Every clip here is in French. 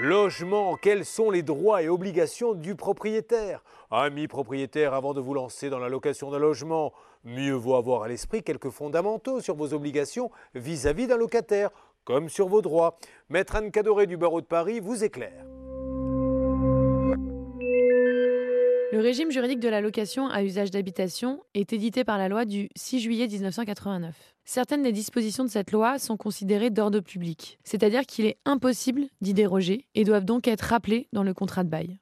Logement, quels sont les droits et obligations du propriétaire? Amis propriétaires, avant de vous lancer dans la location d'un logement, mieux vaut avoir à l'esprit quelques fondamentaux sur vos obligations vis-à-vis d'un locataire, comme sur vos droits. Maître Anne Cadoré du barreau de Paris vous éclaire. Le régime juridique de la location à usage d'habitation est édité par la loi du 6 juillet 1989. Certaines des dispositions de cette loi sont considérées d'ordre public, c'est-à-dire qu'il est impossible d'y déroger et doivent donc être rappelées dans le contrat de bail.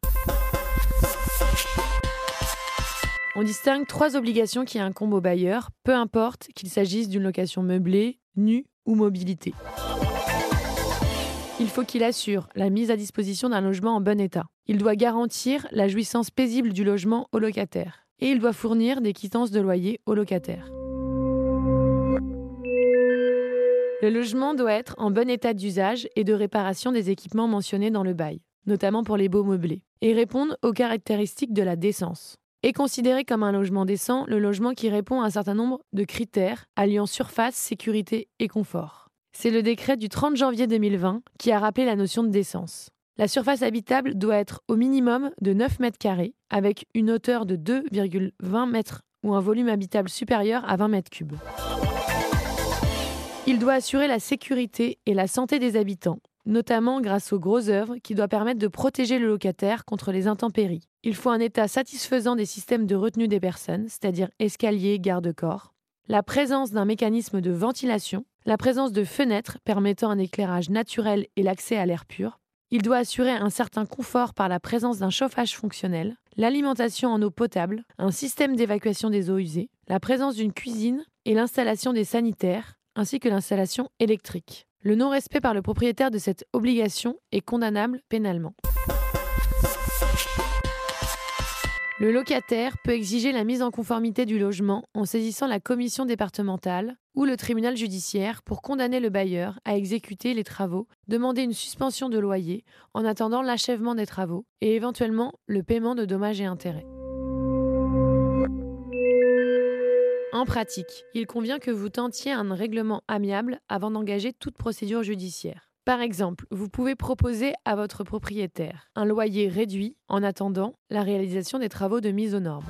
On distingue trois obligations qui incombent au bailleur, peu importe qu'il s'agisse d'une location meublée, nue ou mobilité. Il faut qu'il assure la mise à disposition d'un logement en bon état. Il doit garantir la jouissance paisible du logement au locataire. Et il doit fournir des quittances de loyer au locataire. Le logement doit être en bon état d'usage et de réparation des équipements mentionnés dans le bail, notamment pour les beaux meublés, et répondre aux caractéristiques de la décence. Est considéré comme un logement décent le logement qui répond à un certain nombre de critères alliant surface, sécurité et confort. C'est le décret du 30 janvier 2020 qui a rappelé la notion de décence. La surface habitable doit être au minimum de 9 mètres carrés, avec une hauteur de 2,20 mètres ou un volume habitable supérieur à 20 mètres cubes. Il doit assurer la sécurité et la santé des habitants, notamment grâce aux grosses œuvres qui doivent permettre de protéger le locataire contre les intempéries. Il faut un état satisfaisant des systèmes de retenue des personnes, c'est-à-dire escaliers, garde-corps, la présence d'un mécanisme de ventilation, la présence de fenêtres permettant un éclairage naturel et l'accès à l'air pur. Il doit assurer un certain confort par la présence d'un chauffage fonctionnel, l'alimentation en eau potable, un système d'évacuation des eaux usées, la présence d'une cuisine et l'installation des sanitaires, ainsi que l'installation électrique. Le non-respect par le propriétaire de cette obligation est condamnable pénalement. Le locataire peut exiger la mise en conformité du logement en saisissant la commission départementale ou le tribunal judiciaire pour condamner le bailleur à exécuter les travaux, demander une suspension de loyer en attendant l'achèvement des travaux et éventuellement le paiement de dommages et intérêts. En pratique, il convient que vous tentiez un règlement amiable avant d'engager toute procédure judiciaire. Par exemple, vous pouvez proposer à votre propriétaire un loyer réduit en attendant la réalisation des travaux de mise aux normes.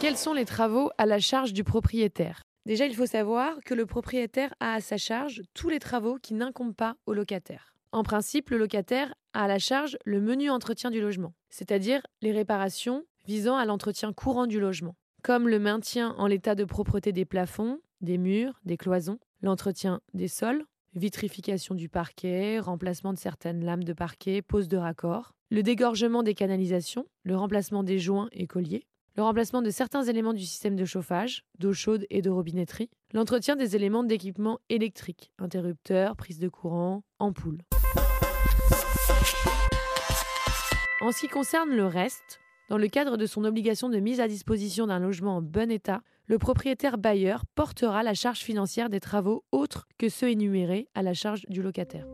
Quels sont les travaux à la charge du propriétaire? Déjà, il faut savoir que le propriétaire a à sa charge tous les travaux qui n'incombent pas au locataire. En principe, le locataire a à la charge le menu entretien du logement, c'est-à-dire les réparations visant à l'entretien courant du logement comme le maintien en l'état de propreté des plafonds, des murs, des cloisons, l'entretien des sols, vitrification du parquet, remplacement de certaines lames de parquet, pose de raccords, le dégorgement des canalisations, le remplacement des joints et colliers, le remplacement de certains éléments du système de chauffage, d'eau chaude et de robinetterie, l'entretien des éléments d'équipement électrique, interrupteurs, prise de courant, ampoules. En ce qui concerne le reste, dans le cadre de son obligation de mise à disposition d'un logement en bon état, le propriétaire bailleur portera la charge financière des travaux autres que ceux énumérés à la charge du locataire.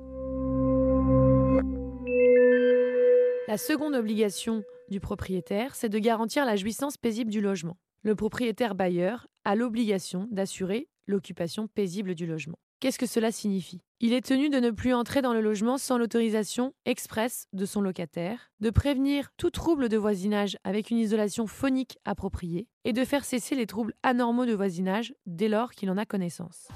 La seconde obligation du propriétaire, c'est de garantir la jouissance paisible du logement. Le propriétaire bailleur a l'obligation d'assurer l'occupation paisible du logement. Qu'est-ce que cela signifie? Il est tenu de ne plus entrer dans le logement sans l'autorisation expresse de son locataire, de prévenir tout trouble de voisinage avec une isolation phonique appropriée et de faire cesser les troubles anormaux de voisinage dès lors qu'il en a connaissance.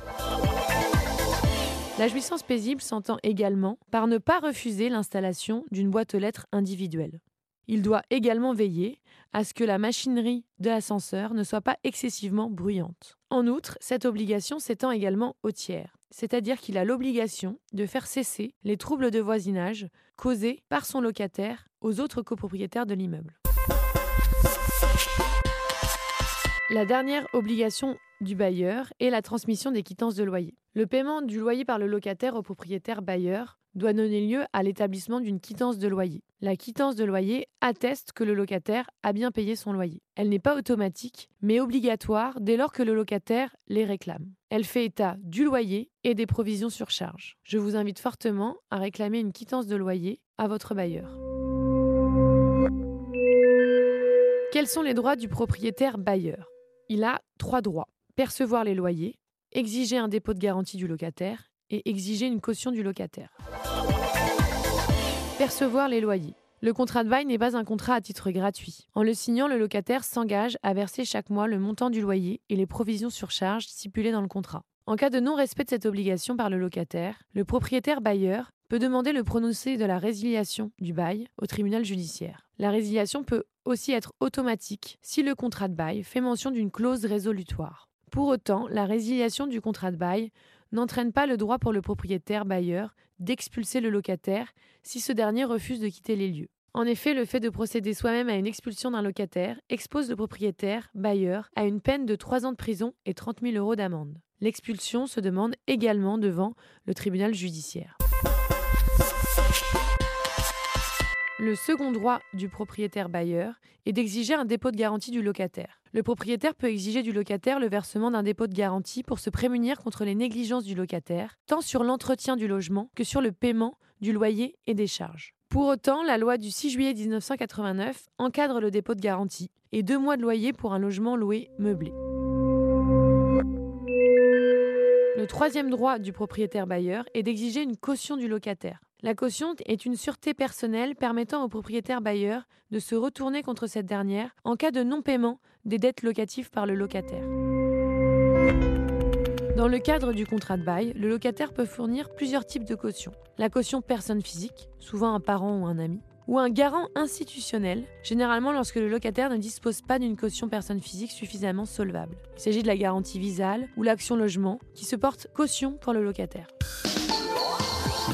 La jouissance paisible s'entend également par ne pas refuser l'installation d'une boîte aux lettres individuelle. Il doit également veiller à ce que la machinerie de l'ascenseur ne soit pas excessivement bruyante. En outre, cette obligation s'étend également au tiers c'est-à-dire qu'il a l'obligation de faire cesser les troubles de voisinage causés par son locataire aux autres copropriétaires de l'immeuble. La dernière obligation du bailleur est la transmission des quittances de loyer. Le paiement du loyer par le locataire au propriétaire bailleur doit donner lieu à l'établissement d'une quittance de loyer. La quittance de loyer atteste que le locataire a bien payé son loyer. Elle n'est pas automatique, mais obligatoire dès lors que le locataire les réclame. Elle fait état du loyer et des provisions sur charge. Je vous invite fortement à réclamer une quittance de loyer à votre bailleur. Quels sont les droits du propriétaire bailleur? Il a trois droits. Percevoir les loyers, exiger un dépôt de garantie du locataire et exiger une caution du locataire. Percevoir les loyers. Le contrat de bail n'est pas un contrat à titre gratuit. En le signant, le locataire s'engage à verser chaque mois le montant du loyer et les provisions sur charge stipulées dans le contrat. En cas de non-respect de cette obligation par le locataire, le propriétaire bailleur peut demander le prononcé de la résiliation du bail au tribunal judiciaire. La résiliation peut aussi être automatique si le contrat de bail fait mention d'une clause résolutoire. Pour autant, la résiliation du contrat de bail n'entraîne pas le droit pour le propriétaire bailleur d'expulser le locataire si ce dernier refuse de quitter les lieux. En effet, le fait de procéder soi-même à une expulsion d'un locataire expose le propriétaire bailleur à une peine de 3 ans de prison et 30 000 euros d'amende. L'expulsion se demande également devant le tribunal judiciaire. Le second droit du propriétaire bailleur est d'exiger un dépôt de garantie du locataire. Le propriétaire peut exiger du locataire le versement d'un dépôt de garantie pour se prémunir contre les négligences du locataire, tant sur l'entretien du logement que sur le paiement du loyer et des charges. Pour autant, la loi du 6 juillet 1989 encadre le dépôt de garantie et deux mois de loyer pour un logement loué meublé. Le troisième droit du propriétaire bailleur est d'exiger une caution du locataire. La caution est une sûreté personnelle permettant au propriétaire bailleur de se retourner contre cette dernière en cas de non-paiement des dettes locatives par le locataire. Dans le cadre du contrat de bail, le locataire peut fournir plusieurs types de cautions. La caution personne physique, souvent un parent ou un ami, ou un garant institutionnel, généralement lorsque le locataire ne dispose pas d'une caution personne physique suffisamment solvable. Il s'agit de la garantie visale ou l'action logement qui se porte caution pour le locataire.